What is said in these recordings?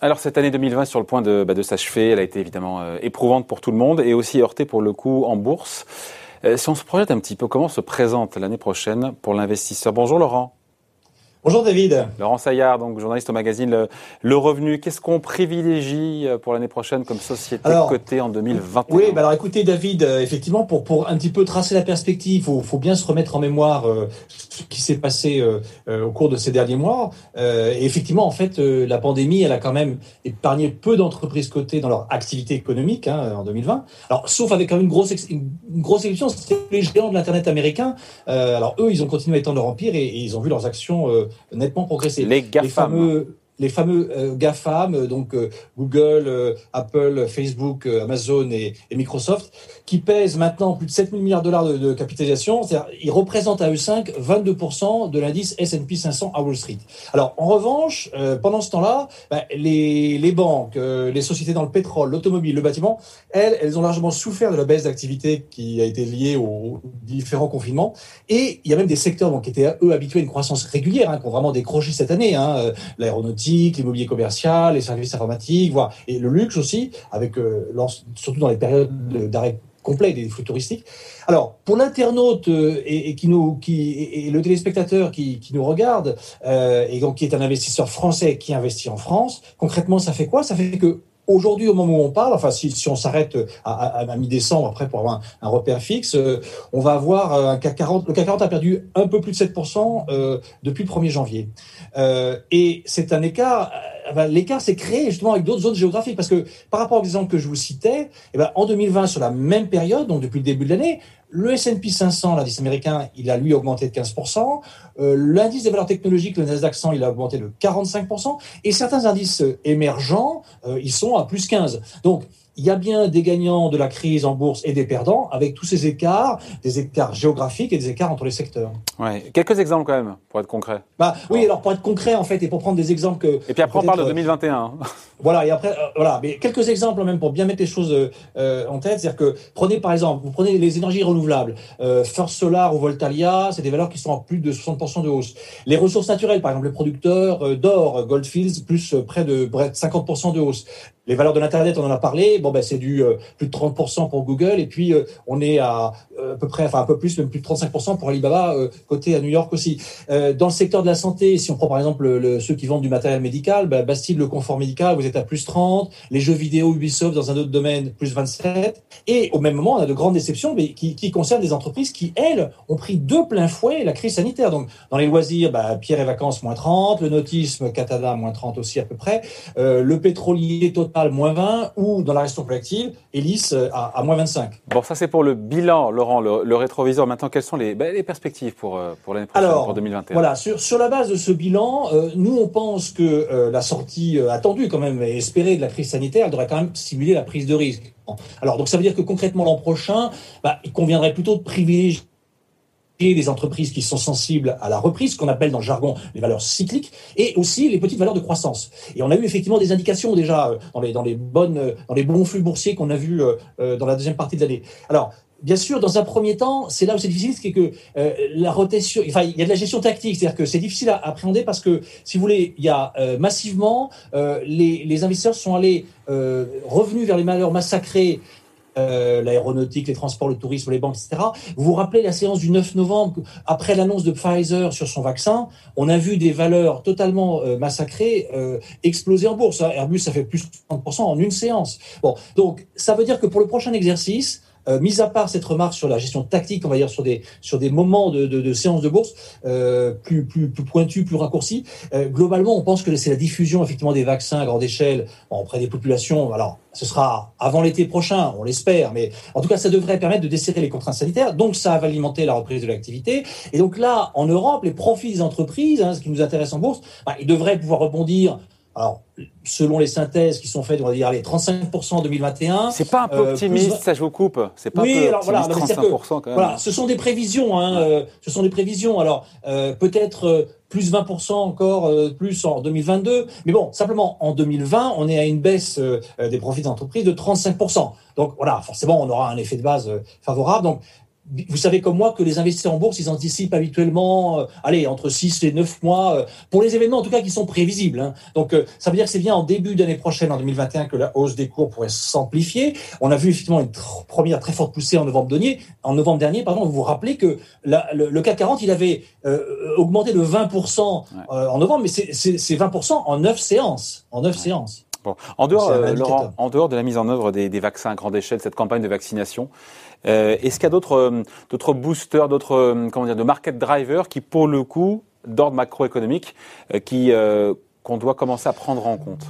Alors cette année 2020 sur le point de, bah, de s'achever, elle a été évidemment euh, éprouvante pour tout le monde et aussi heurtée pour le coup en bourse. Euh, si on se projette un petit peu, comment se présente l'année prochaine pour l'investisseur? Bonjour Laurent. Bonjour David. Laurent Saillard, donc journaliste au magazine Le, Revenu. Qu'est-ce qu'on privilégie euh, pour l'année prochaine comme société cotée en 2021 Oui, bah alors écoutez David, euh, effectivement, pour, pour un petit peu tracer la perspective, il faut, faut, bien se remettre en mémoire euh, ce qui s'est passé au cours de ces derniers mois. et effectivement, en fait, la pandémie, elle a quand même épargné peu d'entreprises cotées dans leur activité économique hein, en 2020. Alors, sauf avec quand même une grosse, une grosse exception, c'était les géants de l'Internet américain. alors eux, ils ont continué à étendre leur empire et, et ils ont vu leurs actions nettement progressé. Les. Les fameux, les fameux euh, GAFAM, euh, donc euh, Google, Apple, Facebook, Amazon et, Microsoft, qui pèsent maintenant plus de 7 000 milliards de dollars de, capitalisation. C'est-à-dire, ils représentent à eux 5 22% de l'indice S&P 500 à Wall Street. Alors, en revanche, pendant ce temps-là, bah, les, banques, les sociétés dans le pétrole, l'automobile, le bâtiment, elles, elles ont largement souffert de la baisse d'activité qui a été liée aux différents confinements. Et il y a même des secteurs qui étaient, eux, habitués à une croissance régulière, hein, qui ont vraiment décroché cette année. Hein, l'aéronautique, l'immobilier commercial, les services informatiques, voire et le luxe aussi, avec euh, surtout dans les périodes d'arrêt complet des flux touristiques. Alors, pour l'internaute euh, et, qui qui, et, le téléspectateur qui, qui nous regarde, euh, et donc qui est un investisseur français qui investit en France, concrètement, ça fait quoi? Ça fait que Aujourd'hui, au moment où on parle, enfin, si, si on s'arrête à, à, mi-décembre, après pour avoir un, repère fixe, euh, on va avoir euh, un CAC 40. Le CAC 40 a perdu un peu plus de 7% euh, depuis le 1er janvier. Euh, et c'est un écart. L'écart s'est créé justement avec d'autres zones géographiques parce que par rapport aux exemples que je vous citais, eh ben, en 2020, sur la même période, donc depuis le début de l'année, le S&P 500, l'indice américain, il a lui augmenté de 15%. Euh, l'indice des valeurs technologiques, le Nasdaq 100, il a augmenté de 45%. Et certains indices émergents, euh, ils sont à plus 15. Donc, il y a bien des gagnants de la crise en bourse et des perdants, avec tous ces écarts, des écarts géographiques et des écarts entre les secteurs. Ouais. Quelques exemples quand même, pour être concret. Bah, oui, alors pour être concret, en fait, et pour prendre des exemples que... Et puis après, on parle de 2021. Voilà, et après, euh, voilà, mais quelques exemples même pour bien mettre les choses euh, en tête. C'est-à-dire que, prenez par exemple, vous prenez les énergies renouvelables, euh, First Solar ou Voltalia, c'est des valeurs qui sont en plus de 60% de hausse. Les ressources naturelles, par exemple, les producteurs euh, d'or, Goldfields, plus près de, près de 50% de hausse. Les valeurs de l'Internet, on en a parlé. Bon, ben, c'est du plus de 30% pour Google. Et puis, on est à, à peu près, enfin, un peu plus, même plus de 35% pour Alibaba, côté à New York aussi. dans le secteur de la santé, si on prend par exemple le, ceux qui vendent du matériel médical, ben, Bastille, le confort médical, vous êtes à plus 30, les jeux vidéo Ubisoft dans un autre domaine, plus 27. Et au même moment, on a de grandes déceptions mais qui, qui concernent des entreprises qui, elles, ont pris de plein fouet la crise sanitaire. Donc, dans les loisirs, bah, Pierre et Vacances, moins 30, le nautisme, Catada, moins 30 aussi à peu près, euh, le pétrolier total, moins 20, ou dans la restauration collective, Hélice euh, à, à, moins 25. Bon, ça c'est pour le bilan, Laurent, le, rétroviseur. Maintenant, quelles sont les, les perspectives pour, euh, pour l'année prochaine, Alors, pour 2021 Voilà, sur, sur la base de ce bilan, nous, on pense que la sortie attendue quand même est de la crise sanitaire, devrait quand même stimuler la prise de risque. Alors, donc ça veut dire que concrètement l'an prochain, bah, il conviendrait plutôt de privilégier des entreprises qui sont sensibles à la reprise, qu'on appelle dans le jargon les valeurs cycliques, et aussi les petites valeurs de croissance. Et on a eu effectivement des indications déjà euh, dans les, dans les, bonnes, euh, dans les bons flux boursiers qu'on a vus euh, dans la deuxième partie de l'année. Alors, bien sûr, dans un premier temps, c'est là où c'est difficile, c'est que la rotation, enfin, il y a de la gestion tactique, c'est-à-dire que c'est difficile à appréhender parce que, si vous voulez, il y a massivement, les, les, investisseurs sont allés revenus vers les malheurs massacrés l'aéronautique, les transports, le tourisme, les banques, etc. Vous vous rappelez la séance du 9 novembre, après l'annonce de Pfizer sur son vaccin, on a vu des valeurs totalement massacrées exploser en bourse. Airbus, ça fait plus de 30% en une séance. Bon, donc ça veut dire que pour le prochain exercice, euh, mis à part cette remarque sur la gestion tactique, on va dire sur des sur des moments de, de, de séances de bourse euh, plus, plus plus pointus, plus raccourcis, euh, globalement, on pense que c'est la diffusion effectivement des vaccins à grande échelle auprès des populations. Alors, ce sera avant l'été prochain, on l'espère, mais en tout cas, ça devrait permettre de desserrer les contraintes sanitaires. Donc, ça va alimenter la reprise de l'activité. Et donc là, en Europe, les profits des entreprises, hein, ce qui nous intéresse en bourse, bah, ils devraient pouvoir rebondir alors, selon les synthèses qui sont faites, on va dire, allez, 35% en 2021. C'est pas un peu euh, optimiste, ça je vous coupe. C'est pas oui, un peu alors voilà, 35% quand même. Voilà, ce sont des prévisions, hein, euh, ce sont des prévisions. Alors, euh, peut-être plus 20% encore plus en 2022. Mais bon, simplement, en 2020, on est à une baisse des profits d'entreprise de 35%. Donc voilà, forcément, on aura un effet de base favorable. Donc, vous savez comme moi que les investisseurs en bourse, ils anticipent habituellement, euh, allez, entre 6 et 9 mois, euh, pour les événements en tout cas qui sont prévisibles. Hein. Donc euh, ça veut dire que c'est bien en début d'année prochaine, en 2021, que la hausse des cours pourrait s'amplifier. On a vu effectivement une première très forte poussée en novembre dernier. En novembre dernier, pardon, vous vous rappelez que le, le, CAC 40, il avait augmenté de 20% en novembre, mais c'est 20% en 9 séances. En 9 séances. Bon. En, dehors, Laurent, en dehors de la mise en œuvre des, des vaccins à grande échelle, cette campagne de vaccination, euh, Est-ce qu'il y a d'autres euh, d'autres boosters, d'autres euh, comment dire, de market drivers qui, pour le coup, d'ordre macroéconomique, qui qu'on doit commencer à prendre en compte?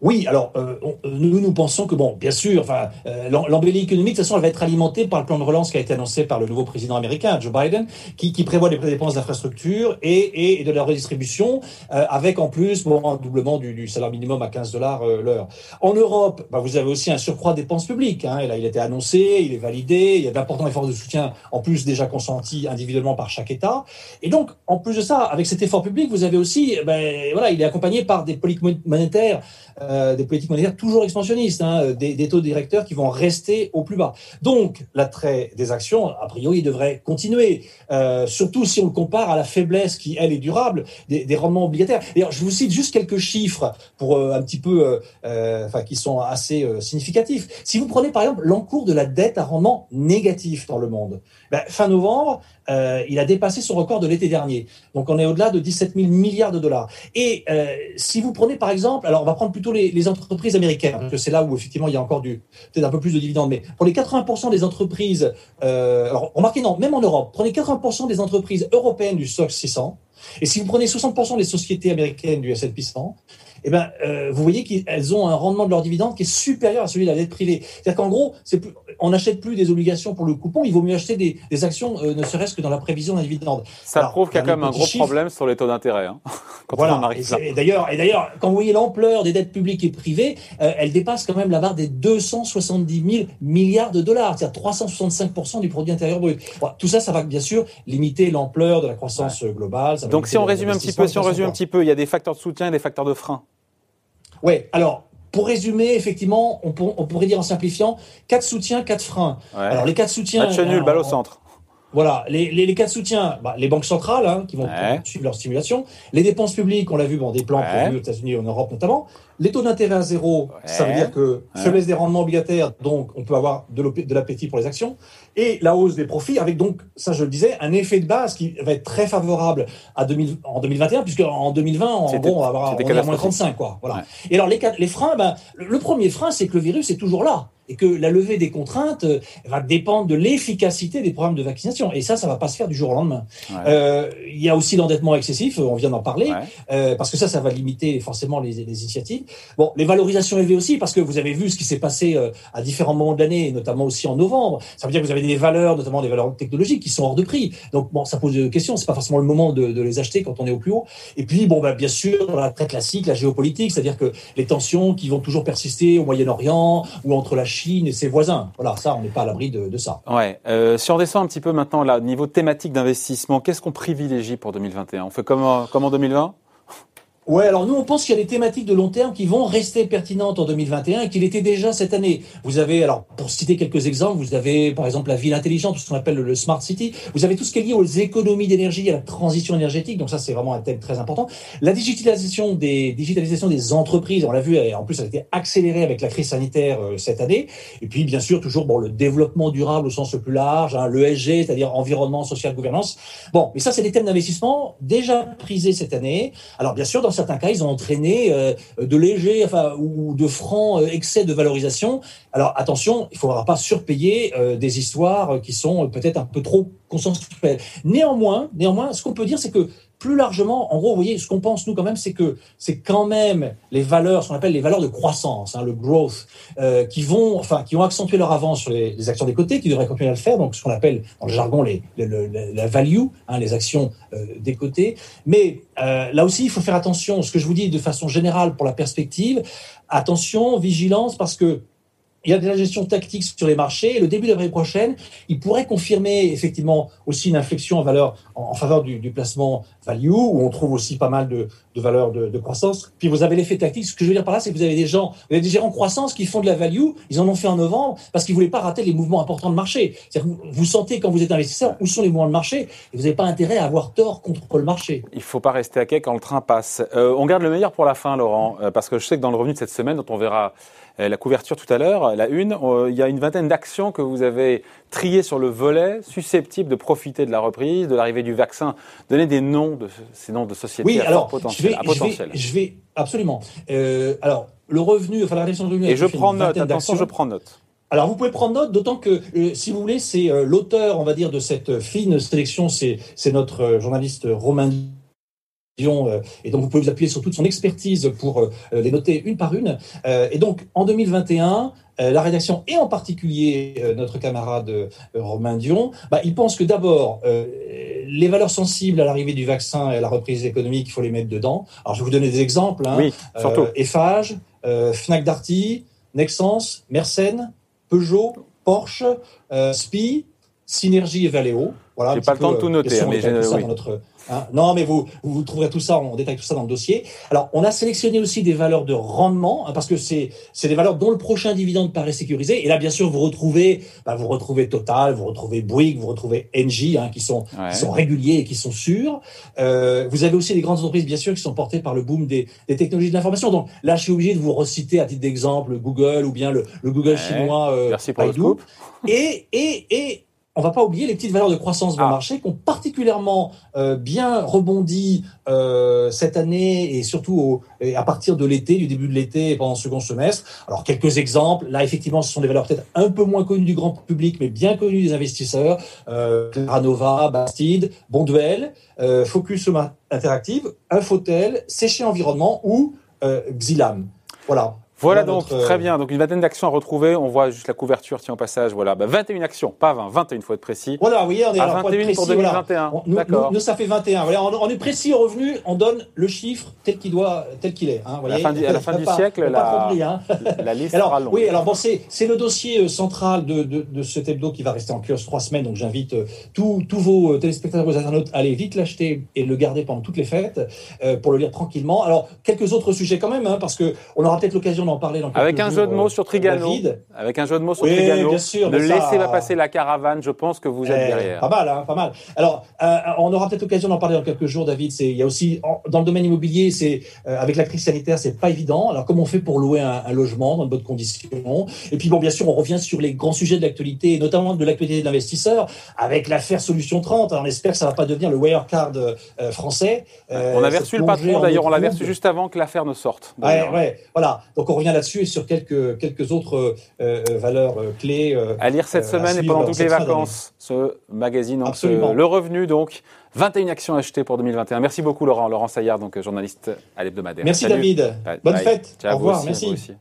Oui, alors euh, euh, nous nous pensons que bon, bien sûr, enfin euh, l'embellie économique de toute façon elle va être alimentée par le plan de relance qui a été annoncé par le nouveau président américain Joe Biden, qui, qui prévoit des dépenses d'infrastructure et, et, de la redistribution, avec en plus bon un doublement du, du salaire minimum à 15 dollars l'heure. En Europe, bah, vous avez aussi un surcroît de dépenses publiques. Hein, et là, il a été annoncé, il est validé, il y a d'importants efforts de soutien en plus déjà consentis individuellement par chaque État. Et donc, en plus de ça, avec cet effort public, vous avez aussi, ben voilà, il est accompagné par des politiques monétaires euh, des politiques monétaires toujours expansionnistes, hein, des, des, taux directeurs qui vont rester au plus bas. Donc, l'attrait des actions, a priori, devrait continuer, euh, surtout si on le compare à la faiblesse qui, elle, est durable des, rendements obligataires. D'ailleurs, je vous cite juste quelques chiffres pour euh, un petit peu, euh, enfin, qui sont assez significatifs. Si vous prenez, par exemple, l'encours de la dette à rendement négatif dans le monde, ben, fin novembre, euh, il a dépassé son record de l'été dernier. Donc on est au-delà de 17 000 milliards de dollars. Et euh, si vous prenez par exemple, alors on va prendre plutôt les, les entreprises américaines, parce que c'est là où effectivement il y a encore peut-être un peu plus de dividendes, mais pour les 80% des entreprises, euh, alors remarquez non, même en Europe, prenez 80% des entreprises européennes du SOX 600, et si vous prenez 60% des sociétés américaines du S&P 100, eh ben, euh, vous voyez qu'elles ont un rendement de leurs dividendes qui est supérieur à celui de la dette privée. C'est-à-dire qu'en gros, plus, on n'achète plus des obligations pour le coupon, il vaut mieux acheter des, des actions, euh, ne serait-ce que dans la prévision d'un dividende. Ça prouve qu'il y a quand même un gros problème sur les taux d'intérêt. Hein, voilà. et, d'ailleurs, et d'ailleurs, quand vous voyez l'ampleur des dettes publiques et privées, euh, elle dépasse quand même la barre des 270 000 milliards de dollars, c'est-à-dire 365% du produit intérieur brut. tout ça, ça va bien sûr limiter l'ampleur de la croissance globale. Donc, si on résume un petit peu, si on résume un petit peu, il y a des facteurs de soutien et des facteurs de frein. Oui, alors pour résumer, effectivement, on, pourrait dire en simplifiant, quatre soutiens, quatre freins. Alors les quatre soutiens. Match nul, balle au centre. Voilà, les, les, les cas de soutien, bah, les banques centrales hein, qui vont suivre leur stimulation, les dépenses publiques, on l'a vu, bon, des plans prévus aux États-Unis et en Europe notamment, les taux d'intérêt à zéro, ça veut dire que faiblesse des rendements obligataires, donc on peut avoir de l'appétit pour les actions, et la hausse des profits, avec donc, ça je le disais, un effet de base qui va être très favorable à 2000, en 2021, puisque en 2020, en gros, on va avoir on moins 35, quoi. Voilà. Et alors les, les freins, ben, le premier frein, c'est que le virus est toujours là et que la levée des contraintes euh, va dépendre de l'efficacité des programmes de vaccination. Et ça, ça va pas se faire du jour au lendemain. Euh, il y a aussi l'endettement excessif, on vient d'en parler, euh, parce que ça, ça va limiter forcément les, les, initiatives. Bon, les valorisations élevées aussi, parce que vous avez vu ce qui s'est passé euh, à différents moments de l'année, notamment aussi en novembre. Ça veut dire que vous avez des valeurs, notamment des valeurs technologiques, qui sont hors de prix. Donc bon, ça pose des questions. C'est pas forcément le moment de, de, les acheter quand on est au plus haut. Et puis bon, bah, bien sûr, la très classique, la géopolitique, c'est-à-dire que les tensions qui vont toujours persister au Moyen-Orient ou entre la Chine et ses voisins. Voilà, ça, on n'est pas à l'abri de, ça. Ouais. Euh, si on descend un petit peu maintenant là, niveau thématique d'investissement, qu'est-ce qu'on privilégie pour 2021 On fait comme en 2020 Ouais, alors nous on pense qu'il y a des thématiques de long terme qui vont rester pertinentes en 2021 et qu'il était déjà cette année. Vous avez, alors pour citer quelques exemples, vous avez par exemple la ville intelligente, ce qu'on appelle le smart city. Vous avez tout ce qui est lié aux économies d'énergie, à la transition énergétique. Donc ça c'est vraiment un thème très important. La digitalisation des digitalisation des entreprises, on l'a vu, en plus ça a été accélérée avec la crise sanitaire euh, cette année. Et puis bien sûr toujours bon le développement durable au sens le plus large, hein, l'ESG, c'est-à-dire environnement, social, gouvernance. Bon, mais ça c'est des thèmes d'investissement déjà prisés cette année. Alors bien sûr dans certains cas, ils ont entraîné euh, de légers enfin, ou de francs euh, excès de valorisation. Alors attention, il ne faudra pas surpayer euh, des histoires qui sont peut-être un peu trop consensuelles. Néanmoins, néanmoins, ce qu'on peut dire, c'est que plus largement, en gros, vous voyez, ce qu'on pense nous quand même, c'est que c'est quand même les valeurs, ce qu'on appelle les valeurs de croissance, hein, le growth, euh, qui vont, enfin, qui ont accentué leur avance sur les, les, actions des côtés, qui devraient continuer à le faire. Donc, ce qu'on appelle dans le jargon les, la value, hein, les actions euh, des côtés. Mais euh, là aussi, il faut faire attention. Ce que je vous dis de façon générale pour la perspective, attention, vigilance, parce que il y a de la gestion tactique sur les marchés. Le début de l'année prochaine, il pourrait confirmer effectivement aussi une inflexion en valeur en, faveur du, placement value, où on trouve aussi pas mal de, valeurs de, croissance. Puis vous avez l'effet tactique. Ce que je veux dire par là, c'est que vous avez des gens, vous avez des gérants croissance qui font de la value. Ils en ont fait en novembre parce qu'ils voulaient pas rater les mouvements importants de marché. C'est-à-dire que vous sentez quand vous êtes investisseur où sont les mouvements de marché et vous n'avez pas intérêt à avoir tort contre le marché. Il faut pas rester à quai quand le train passe. Euh, on garde le meilleur pour la fin, Laurent, euh, parce que je sais que dans le revenu de cette semaine, dont on verra la couverture tout à l'heure, la une, il y a une vingtaine d'actions que vous avez triées sur le volet susceptibles de profiter de la reprise, de l'arrivée du vaccin. Donnez des noms de ces noms de sociétés oui, alors, potentiel, je vais, Je vais, absolument. Euh, alors, le revenu, enfin la réduction de revenu. Et je prends note. Attention, je prends note. Alors vous pouvez prendre note, d'autant que euh, si vous voulez, c'est l'auteur, on va dire, de cette fine sélection, c'est journaliste journaliste Romain euh, et donc vous pouvez vous appuyer sur toute son expertise pour euh, les noter une par une. Euh, et donc en 2021, la rédaction et en particulier notre camarade Romain Dion, bah, il pense que d'abord les valeurs sensibles à l'arrivée du vaccin et à la reprise économique, il faut les mettre dedans. Alors je vais vous donner des exemples. Hein. Oui, surtout. Eiffage, Fnac Darty, Nexens, Mersenne, Peugeot, Porsche, SPI, Synergie et Valeo. Voilà. J'ai pas le temps de tout noter, mais j'ai oui. notre Hein? non, mais vous, vous trouverez tout ça, on détaille tout ça dans le dossier. Alors, on a sélectionné aussi des valeurs de rendement, hein, parce que c'est des valeurs dont le prochain dividende paraît sécurisé. Et là, bien sûr, vous retrouvez, bah, vous retrouvez Total, vous retrouvez Bouygues, vous retrouvez Engie, hein, qui, sont, sont réguliers et qui sont sûrs. Euh, vous avez aussi des grandes entreprises, bien sûr, qui sont portées par le boom des, des technologies de l'information. Donc là, je suis obligé de vous reciter à titre d'exemple Google ou bien le, le Google chinois euh, Merci pour Le et, et, et on va pas oublier les petites valeurs de croissance de ah. marché qui ont particulièrement euh, bien rebondi euh, cette année et surtout à partir de l'été, du début de l'été et pendant le second semestre. Alors quelques exemples. Là, effectivement, ce sont des valeurs peut-être un peu moins connues du grand public, mais bien connues des investisseurs. Euh, Claranova, Bastide, Bonduel, euh, Focus Interactive, Infotel, Séché Environnement ou Xilam. Voilà. Voilà donc, très euh, bien. Donc une vingtaine d'actions à retrouver. On voit juste la couverture, tiens, au passage. Voilà, 21 bah, actions, pas 20, 21 faut être précis. Voilà, oui, on est à 21 pour 2021. D'accord. Nous, ça fait 21. Voilà, on, est précis au revenu, on donne le chiffre tel qu'il doit, tel qu'il est. Hein, à la fin du, à la fin du siècle, la, hein. la, liste alors, sera longue. Oui, alors bon, c'est le dossier euh, central de, de, de, cet hebdo qui va rester en kiosque trois semaines. Donc j'invite euh, tous vos téléspectateurs, vos internautes à aller vite l'acheter et le garder pendant toutes les fêtes pour le lire tranquillement. Alors quelques autres sujets quand même, hein, parce que on aura peut-être l'occasion d'en parler dans quelques un jeu de mots sur Trigano. Avec un jeu de mots sur Trigano. Bien sûr, ne laissez pas passer la caravane. Je pense que vous êtes eh, derrière. Pas mal, hein, pas mal. Alors, euh, on aura peut-être l'occasion d'en parler dans quelques jours, David. Il y a aussi dans le domaine immobilier, c'est euh, avec la crise sanitaire, c'est pas évident. Alors, comment on fait pour louer un, logement dans de bonnes conditions? Et puis, bon, bien sûr, on revient sur les grands sujets de l'actualité, notamment de l'actualité de l'investisseur, avec l'affaire Solution 30. Alors, on espère que ça va pas devenir le Wirecard euh, français. on avait reçu le patron, d'ailleurs, on l'avait reçu juste avant que l'affaire ne sorte. Ouais, ouais, voilà. Donc, on revient là-dessus et sur quelques quelques autres euh, euh, valeurs euh, clés. à lire cette semaine et pendant toutes les vacances, ce magazine. Absolument. le revenu, donc, 21 actions achetées pour 2021. Merci beaucoup, Laurent. Laurent Saillard, donc journaliste à l'hebdomadaire. Merci, David. Bonne fête. Au revoir. merci.